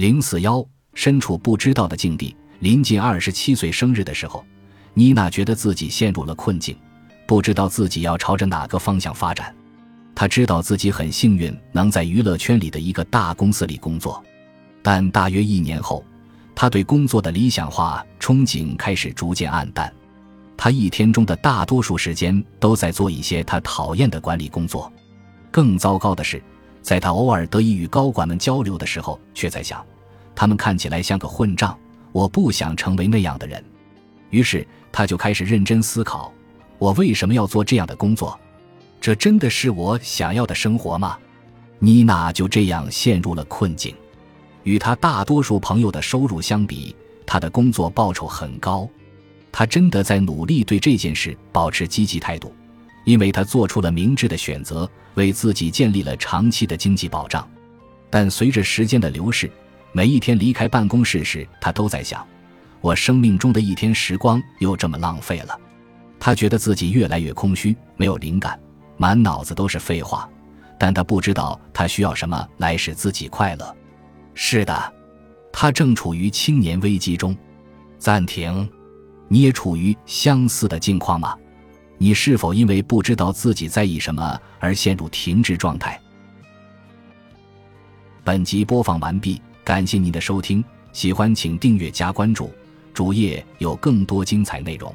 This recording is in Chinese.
零四幺，身处不知道的境地。临近二十七岁生日的时候，妮娜觉得自己陷入了困境，不知道自己要朝着哪个方向发展。她知道自己很幸运能在娱乐圈里的一个大公司里工作，但大约一年后，她对工作的理想化憧憬开始逐渐暗淡。她一天中的大多数时间都在做一些她讨厌的管理工作。更糟糕的是。在他偶尔得以与高管们交流的时候，却在想，他们看起来像个混账，我不想成为那样的人。于是他就开始认真思考：我为什么要做这样的工作？这真的是我想要的生活吗？妮娜就这样陷入了困境。与他大多数朋友的收入相比，他的工作报酬很高。他真的在努力对这件事保持积极态度。因为他做出了明智的选择，为自己建立了长期的经济保障。但随着时间的流逝，每一天离开办公室时，他都在想：我生命中的一天时光又这么浪费了。他觉得自己越来越空虚，没有灵感，满脑子都是废话。但他不知道他需要什么来使自己快乐。是的，他正处于青年危机中。暂停，你也处于相似的境况吗？你是否因为不知道自己在意什么而陷入停滞状态？本集播放完毕，感谢您的收听，喜欢请订阅加关注，主页有更多精彩内容。